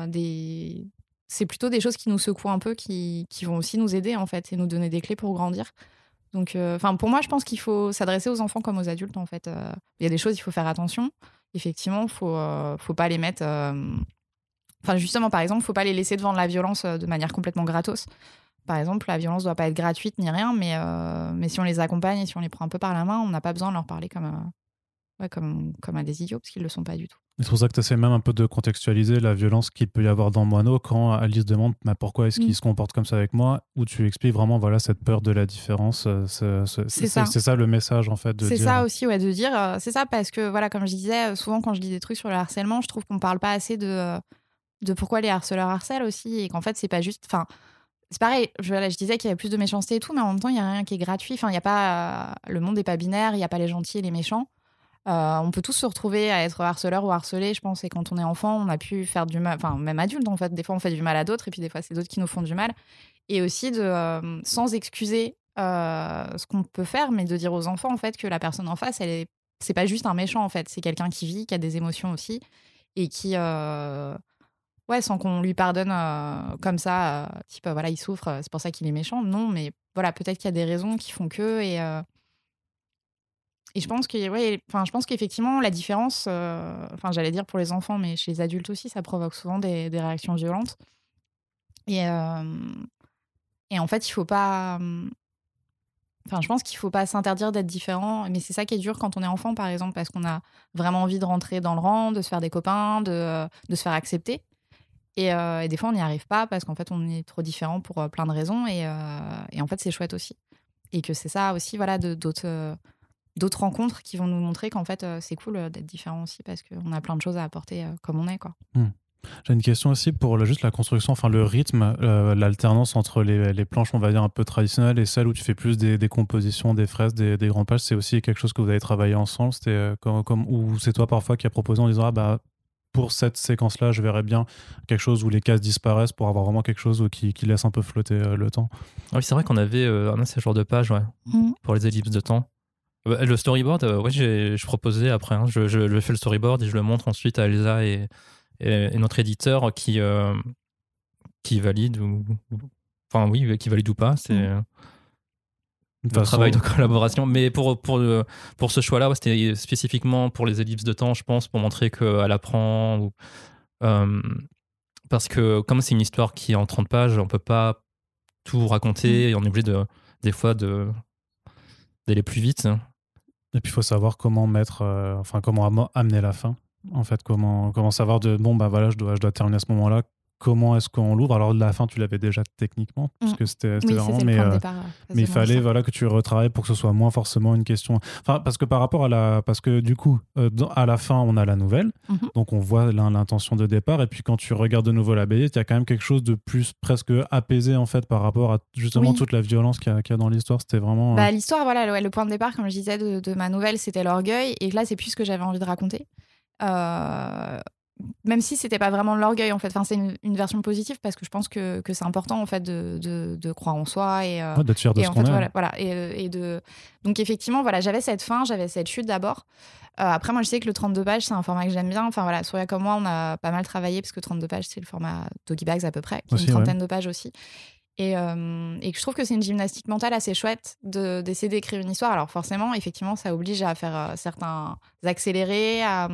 des... c'est plutôt des choses qui nous secouent un peu, qui, qui vont aussi nous aider en fait et nous donner des clés pour grandir. Donc, euh, enfin, pour moi, je pense qu'il faut s'adresser aux enfants comme aux adultes en fait. Euh, Il y a des choses, il faut faire attention. Effectivement, faut, euh, faut pas les mettre. Enfin, justement, par exemple, faut pas les laisser devant la violence de manière complètement gratos. Par exemple, la violence doit pas être gratuite ni rien, mais, mais si on les accompagne et si on les prend un peu par la main, on n'a pas besoin de leur parler comme, comme, comme à des idiots, parce qu'ils le sont pas du tout. C'est pour ça que tu essaies même un peu de contextualiser la violence qu'il peut y avoir dans Moineau quand Alice demande mais pourquoi est-ce qu'il Mm. se comporte comme ça avec moi? Où tu expliques vraiment voilà cette peur de la différence. euh, c'est- ça. C'est ça le message en fait. C'est ça aussi, ouais, de dire. euh, c'est ça parce que, voilà, comme je disais, euh, souvent quand je lis des trucs sur le harcèlement, je trouve qu'on parle pas assez de, de pourquoi les harceleurs harcèlent aussi et qu'en fait, c'est pas juste. Enfin, c'est pareil, je, voilà, je disais qu'il y avait plus de méchanceté et tout, mais en même temps, il y a rien qui est gratuit. Enfin, il y a pas. euh, le monde n'est pas binaire, il n'y a pas les gentils et les méchants. Euh, on peut tous se retrouver à être harceleur ou harcelé, je pense. Et quand on est enfant, on a pu faire du mal, enfin, même adulte, en fait. Des fois, on fait du mal à d'autres, et puis des fois, c'est d'autres qui nous font du mal. Et aussi, de, euh, sans excuser euh, ce qu'on peut faire, mais de dire aux enfants, en fait, que la personne en face, elle est. C'est pas juste un méchant, en fait. C'est quelqu'un qui vit, qui a des émotions aussi, et qui. Ouais, sans qu'on lui pardonne comme ça, type, voilà, il souffre, c'est pour ça qu'il est méchant. Non, mais voilà, peut-être qu'il y a des raisons qui font que. Et, et je pense que, ouais, enfin, je pense qu'effectivement, la différence, euh, j'allais dire pour les enfants, mais chez les adultes aussi, ça provoque souvent des, réactions violentes. Et, euh, et en fait, il faut pas. hum, Enfin, je pense qu'il faut pas s'interdire d'être différent, mais c'est ça qui est dur quand on est enfant, par exemple, parce qu'on a vraiment envie de rentrer dans le rang, de se faire des copains, de, de se faire accepter. Et, euh, des fois, on n'y arrive pas parce qu'en fait, on est trop différent pour euh, plein de raisons. Et, euh, et en fait, c'est chouette aussi. Et que c'est ça aussi, voilà, d'autres euh, d'autres rencontres qui vont nous montrer qu'en fait, euh, c'est cool euh, d'être différent aussi parce qu'on a plein de choses à apporter euh, comme on est, quoi. J'ai une question aussi pour juste la construction, enfin le rythme, euh, l'alternance entre les, les planches, on va dire un peu traditionnelles et celles où tu fais plus des, des compositions, des fraises, des, des grands pages. C'est aussi quelque chose que vous avez travaillé ensemble? C'était euh, comme, comme ou c'est toi parfois qui a proposé en disant ah bah pour cette séquence-là, je verrais bien quelque chose où les cases disparaissent pour avoir vraiment quelque chose qui, qui laisse un peu flotter le temps? Ah oui c'est vrai qu'on avait euh, un de ces genres de pages ouais pour les ellipses de temps. Euh, Le storyboard, euh, ouais, je proposais après. hein. je, je, je fais le storyboard et je le montre ensuite à Elsa et, et, et notre éditeur qui, euh, qui valide ou. ou- Enfin, oui, qui valide ou pas. C'est Mm. euh, De façon, travail de collaboration. Mais pour, pour, le- pour ce choix-là, ouais, c'était spécifiquement pour les ellipses de temps, je pense, pour montrer qu'elle apprend. Ou, euh, parce que comme c'est une histoire qui est en 30 pages, on peut pas tout raconter et on est obligé de, des fois de d'aller plus vite. Et puis il faut savoir comment mettre, euh, enfin comment am- amener la fin. En fait, comment, comment savoir de bon bah voilà, je dois, je dois terminer à ce moment-là. Comment est-ce qu'on l'ouvre. Alors, la fin, tu l'avais déjà techniquement, parce Mm. que c'était Oui, vraiment. Mais, euh, départ. euh, mais il fallait ça. voilà que tu retravailles pour que ce soit moins forcément une question. Enfin, parce que par rapport à la, parce que du coup, euh, dans- à la fin, on a la nouvelle, Mhm. donc on voit l'in- l'intention de départ, et puis quand tu regardes de nouveau la BD, il y a quand même quelque chose de plus presque apaisé en fait par rapport à justement Oui. toute la violence qu'il y, y a dans l'histoire. C'était vraiment. euh, Bah, l'histoire, voilà, le point de départ, comme je disais, de, de ma nouvelle, c'était l'orgueil. Et là, c'est plus ce que j'avais envie de raconter. Euh, même si c'était pas vraiment l'orgueil, en fait. Enfin, c'est une, une version positive parce que je pense que, que c'est important, en fait, de, de, de croire en soi et, euh, ouais, d'être fier de et ce qu'on voilà, voilà. Et, euh, et de... Donc, effectivement, voilà, j'avais cette fin, j'avais cette chute d'abord. Euh, après, moi, je sais que le 32 pages, c'est un format que j'aime bien. Enfin, voilà, Souria comme moi, on a pas mal travaillé parce que 32 pages, c'est le format Doggy Bags à peu près, qui est une ouais. trentaine de pages aussi. Et, euh, et je trouve que c'est une gymnastique mentale assez chouette de- d'essayer d'écrire une histoire. Alors, forcément, effectivement, ça oblige à faire euh, certains accélérés, à,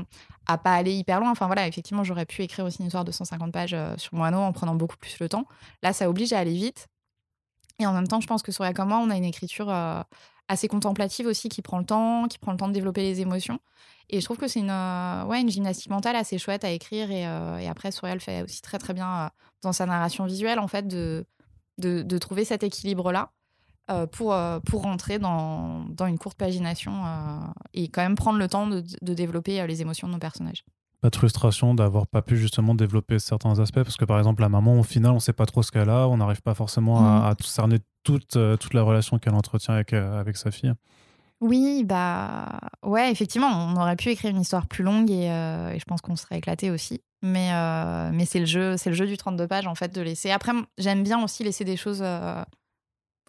à pas aller hyper loin. Enfin, voilà, effectivement, j'aurais pu écrire aussi une histoire de 150 pages euh, sur Moano en prenant beaucoup plus le temps. Là, ça oblige à aller vite. Et en même temps, je pense que sur comme moi, on a une écriture euh, assez contemplative aussi, qui prend le temps, qui prend le temps de développer les émotions. Et je trouve que c'est une, ouais, une gymnastique mentale assez chouette à écrire. Et, euh, et après, Souriel fait aussi très très bien dans sa narration visuelle, en fait, de, de, de trouver cet équilibre-là euh, pour, euh, pour rentrer dans, dans une courte pagination euh, et quand même prendre le temps de, de développer les émotions de nos personnages. Pas de frustration d'avoir pas pu justement développer certains aspects parce que par exemple la maman au final on sait pas trop ce qu'elle a, on n'arrive pas forcément Mhm. à, à cerner toute, toute la relation qu'elle entretient avec, avec sa fille. Oui, bah ouais, effectivement, on aurait pu écrire une histoire plus longue et, euh, et je pense qu'on serait éclaté aussi. Mais, euh, mais c'est le jeu, c'est le jeu du 32 pages en fait de laisser. Après, j'aime bien aussi laisser des choses euh,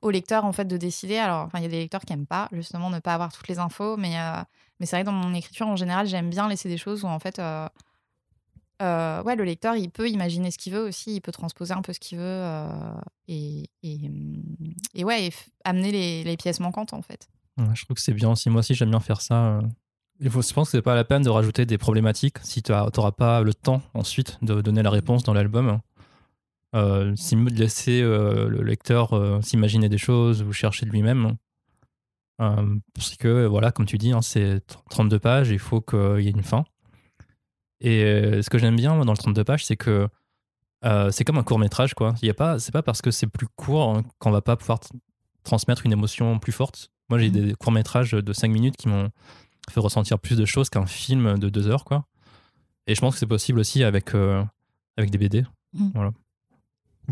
au lecteur en fait de décider. Alors, enfin, il y a des lecteurs qui aiment pas justement ne pas avoir toutes les infos, mais mais c'est vrai que dans mon écriture en général, j'aime bien laisser des choses où en fait, ouais, le lecteur il peut imaginer ce qu'il veut aussi, il peut transposer un peu ce qu'il veut et, et, hum, et ouais, amener les, les pièces manquantes en fait. Je trouve que c'est bien aussi. Moi aussi, j'aime bien faire ça. euh. Il faut, je pense que c'est pas la peine de rajouter des problématiques si tu n'auras pas le temps ensuite de donner la réponse dans l'album. Euh, c'est mieux de laisser euh, le lecteur euh, s'imaginer des choses ou chercher de lui-même. Euh, parce que, voilà, comme tu dis, hein, c'est 32 pages, il faut qu'il y ait une fin. Et euh, ce que j'aime bien dans le 32 pages, c'est que euh, c'est comme un court métrage. quoi. Il y pas, pas parce que c'est plus court hein, qu'on va pas pouvoir transmettre une émotion plus forte. Moi, j'ai des courts métrages de 5 minutes qui m'ont fait ressentir plus de choses qu'un film de 2 heures. quoi. Et je pense que c'est possible aussi avec, euh, avec des BD.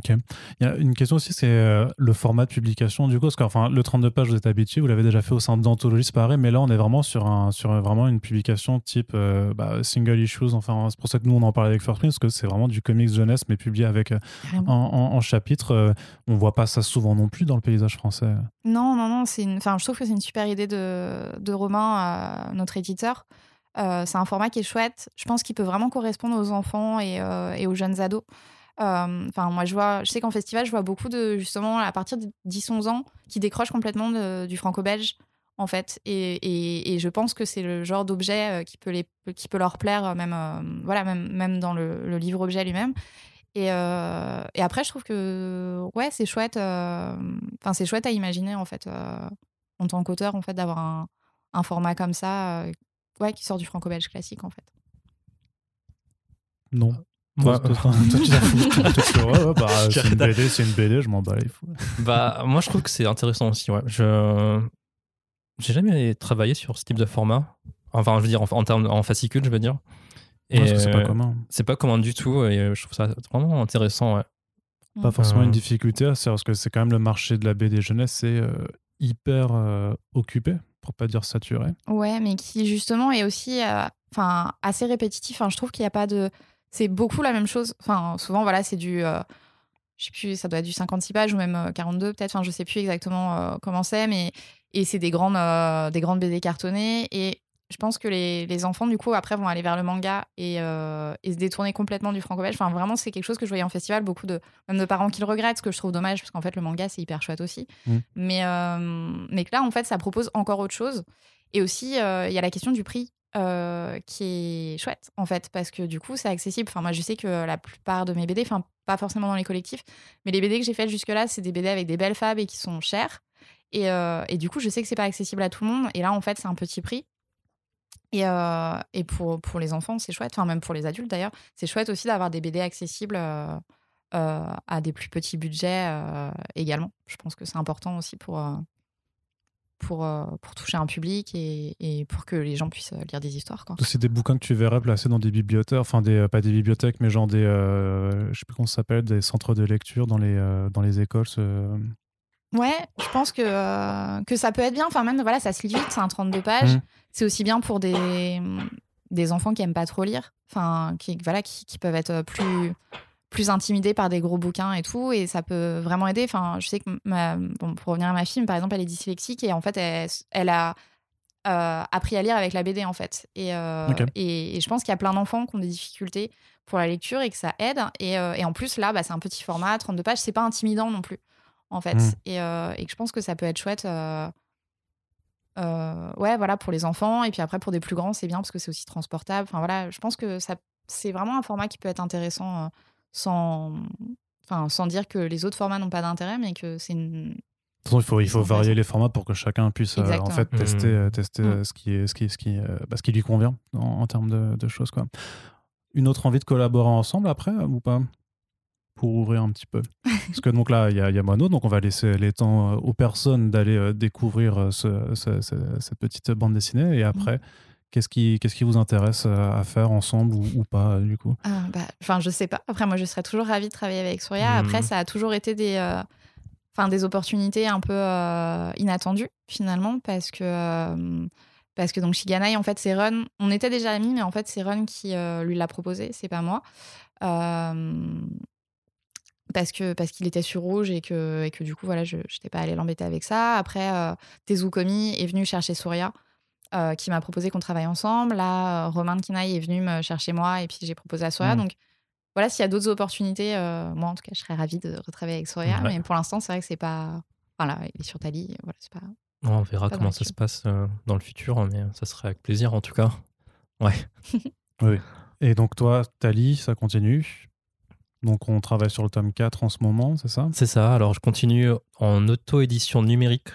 Il y a une question aussi, c'est euh, le format de publication du coup, parce que enfin, le 32 pages vous êtes habitué, vous l'avez déjà fait au sein d'anthologie, c'est pareil, mais là on est vraiment sur, un, sur vraiment une publication type euh, bah, single issues, enfin c'est pour ça que nous on en parlait avec First Print, parce que c'est vraiment du comics jeunesse mais publié avec euh, en, Carrément. en, en chapitre. on voit pas ça souvent non plus dans le paysage français. Non, non, non. Une... enfin, je trouve que c'est une super idée de, de Romain, euh, notre éditeur. Euh, c'est un format qui est chouette. Je pense qu'il peut vraiment correspondre aux enfants et, et aux jeunes ados. Euh, Enfin, moi, je vois, je sais qu'en festival, je vois beaucoup de justement à partir de 10-11 ans qui décrochent complètement du franco-belge, en fait. Et, je pense que c'est le genre d'objet euh, qui peut les, qui peut leur plaire, euh, même, voilà, même, même dans le, le livre objet lui-même. Et, après, je trouve que ouais, c'est chouette. Enfin, c'est chouette à imaginer en fait, en tant qu'auteur, en fait, d'avoir un, un format comme ça, ouais, qui sort du franco-belge classique, en fait. Non. Toi, toi, toi, tu ouais, ouais, bah, c'est une BD, c'est une BD, je m'en bats les fous. Bah, moi, je trouve que c'est intéressant aussi. Ouais. Je j'ai jamais travaillé sur ce type de format. Enfin, je veux dire en, en termes en fascicule, je veux dire. Ouais, parce que c'est pas commun. c'est pas commun du tout et euh, je trouve ça vraiment intéressant. Ouais. Pas forcément Euh. une difficulté, c'est parce que c'est quand même le marché de la BD jeunesse, c'est euh, hyper euh, occupé, pour pas dire saturé. Ouais, mais qui justement est aussi, euh, enfin, assez répétitif. Enfin, je trouve qu'il n'y a pas de, c'est beaucoup la même chose. Enfin, souvent, voilà, c'est du, euh, je sais plus, ça doit être du 56 pages ou même euh, 42 peut-être. Enfin, je sais plus exactement euh, comment c'est, mais et c'est des grandes, euh, des grandes BD cartonnées. Et je pense que les, les enfants, du coup, après, vont aller vers le manga et, euh, et se détourner complètement du franco-belge. Enfin, vraiment, c'est quelque chose que je voyais en festival, beaucoup de, même de parents qui le regrettent, ce que je trouve dommage, parce qu'en fait, le manga, c'est hyper chouette aussi. Mm. Mais, euh, mais que là, en fait, ça propose encore autre chose. Et aussi, euh, il y a la question du prix. Euh, qui est chouette en fait parce que du coup c'est accessible. Enfin moi je sais que la plupart de mes BD enfin pas forcément dans les collectifs mais les BD que j'ai faites jusque là c'est des BD avec des belles fables et qui sont chères. Et, euh, et du coup je sais que c'est pas accessible à tout le monde. Et là en fait c'est un petit prix. Et, euh, et pour, pour les enfants c'est chouette. Enfin même pour les adultes d'ailleurs c'est chouette aussi d'avoir des BD accessibles à des plus petits budgets également. Je pense que c'est important aussi pour, pour, pour toucher un public et, et, pour que les gens puissent lire des histoires. C'est des bouquins que tu verrais placés dans des bibliothèques, enfin des, pas des bibliothèques, mais genre des, je sais plus comment ça s'appelle, des centres de lecture dans les, dans les écoles. Ouais, je pense que, que ça peut être bien. Enfin, même, voilà, ça se lit vite, c'est un 32 pages. Mmh. C'est aussi bien pour des, des enfants qui aiment pas trop lire, enfin, qui, voilà, qui, qui, peuvent être plus, plus intimidés par des gros bouquins et tout. Et ça peut vraiment aider. Enfin, je sais que, ma, bon, pour revenir à ma fille, par exemple, elle est dyslexique et en fait, elle, elle a euh, appris à lire avec la BD, en fait. Et, euh, et, et, je pense qu'il y a plein d'enfants qui ont des difficultés pour la lecture et que ça aide. Et, euh, et en plus, là, bah, c'est un petit format, 32 pages, c'est pas intimidant non plus en fait. Mmh. Et, que je pense que ça peut être chouette. Ouais, voilà, pour les enfants. Et puis après, pour des plus grands, c'est bien parce que c'est aussi transportable. Enfin, voilà, je pense que ça, c'est vraiment un format qui peut être intéressant sans, enfin, sans dire que les autres formats n'ont pas d'intérêt, mais que c'est une. il faut, il faut varier les formats pour que chacun puisse en fait tester, mmh. tester mmh. ce, qui est, ce, qui, ce, qui, bah, ce qui lui convient en, en termes de, de, choses. Quoi. Une autre envie de collaborer ensemble après ou pas? Pour ouvrir un petit peu. Parce que donc là, il y, a, y a Mono, donc on va laisser les temps euh, aux personnes d'aller euh, découvrir euh, ce, cette petite bande dessinée. Et après, mm. Qu'est-ce qui, qu'est-ce qui vous intéresse à faire ensemble ou, pas, du coup? Ah, bah, Enfin, je sais pas. Après, moi, je serais toujours ravie de travailler avec Surya. Après, mm. ça a toujours été des, enfin, des opportunités un peu inattendues, finalement, parce que. parce que donc Shiganai, en fait, c'est Run. On était déjà amis, mais en fait, c'est Run qui lui l'a proposé, c'est pas moi. Euh, parce que parce qu'il était sur rouge et que et que du coup voilà je n'étais pas allée l'embêter avec ça après euh, Tezukomi est venu chercher Surya euh, qui m'a proposé qu'on travaille ensemble. Là euh, Romain Kinaï est venu me chercher moi et puis j'ai proposé à Surya mmh. donc voilà s'il y a d'autres opportunités euh, moi en tout cas je serais ravie de retravailler avec Surya mais pour l'instant c'est vrai que c'est pas voilà il est sur Tali voilà c'est pas on verra comment ça se passe dans le futur mais ça serait avec plaisir en tout cas. Ouais. Oui. Et donc toi Tali ça continue. Donc on travaille sur le tome 4 en ce moment, c'est ça? C'est ça. Alors je continue en auto-édition numérique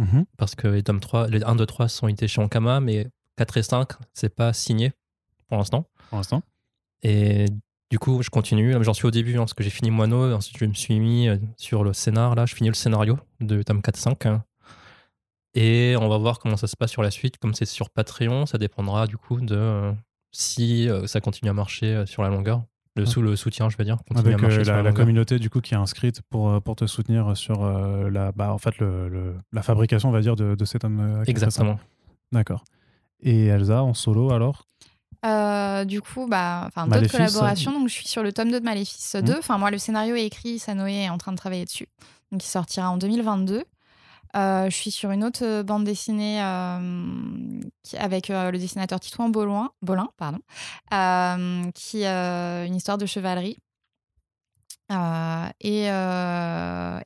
mhm. parce que les tomes 3, les 1, 2, 3 sont édités chez Ankama, mais 4 et 5, c'est pas signé pour l'instant. Pour l'instant. Et du coup, je continue. J'en suis au début hein, parce que j'ai fini Moineau. Ensuite, je me suis mis euh, sur le scénar. Là, je finis le scénario de tome 4-5. Et on va voir comment ça se passe sur la suite. Comme c'est sur Patreon, ça dépendra du coup de euh, si euh, ça continue à marcher sur la longueur le, sous le soutien, je veux dire. Avec euh, la, communauté du coup qui est inscrite pour, euh, pour te soutenir sur euh, la, bah, en fait, le, la fabrication, on va dire, de, de cet homme. Exactement. D'accord. Et Elsa, en solo alors? Du coup, bah, d'autres collaborations. Donc, je suis sur le tome 2 de Maléfice 2. Mmh. Enfin, moi, le scénario est écrit, Sanoé est en train de travailler dessus. Donc, il sortira en 2022. Euh, je suis sur une autre euh, bande dessinée euh, avec le dessinateur Titouan Bolin, Bolin pardon, qui une histoire de chevalerie. Et,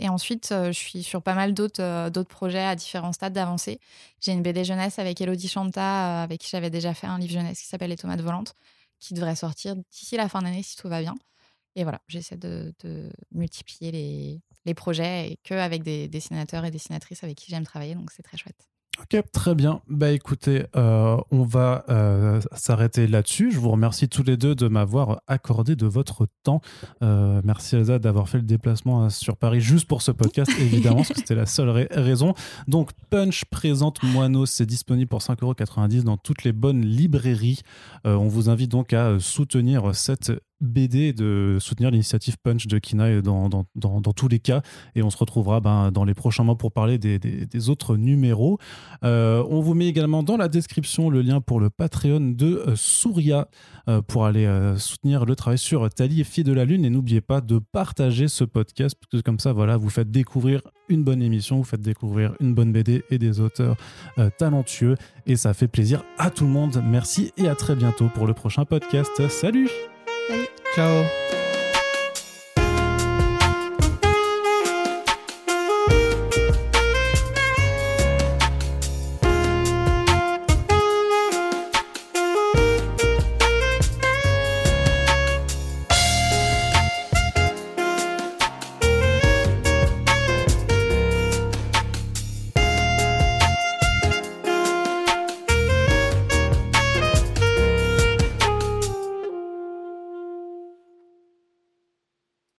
ensuite, je suis sur pas mal d'autres projets à différents stades d'avancée. J'ai une BD jeunesse avec Elodie Chanta, avec qui j'avais déjà fait un livre jeunesse qui s'appelle Les tomates volantes, qui devrait sortir d'ici la fin d'année si tout va bien. Et voilà, j'essaie de multiplier les, les projets et qu'avec des dessinateurs et dessinatrices avec qui j'aime travailler. Donc c'est très chouette. Ok, très bien. Bah écoutez, euh, on va euh, s'arrêter là-dessus. Je vous remercie tous les deux de m'avoir accordé de votre temps. Euh, merci Elsa d'avoir fait le déplacement sur Paris juste pour ce podcast, évidemment, parce que c'était la seule raison. Donc Punch présente Moineau, c'est disponible pour 5,90€ dans toutes les bonnes librairies. on vous invite donc à soutenir cette BD de soutenir l'initiative Punch de Kina dans, dans, dans, tous les cas. Et on se retrouvera ben, dans les prochains mois pour parler des, des, autres numéros. Euh, on vous met également dans la description le lien pour le Patreon de euh, Souria euh, pour aller soutenir le travail sur Tali et Fille de la Lune. Et n'oubliez pas de partager ce podcast, parce que comme ça, voilà, vous faites découvrir une bonne émission, vous faites découvrir une bonne BD et des auteurs talentueux. Et ça fait plaisir à tout le monde. Merci et à très bientôt pour le prochain podcast. Salut Salut. Ciao.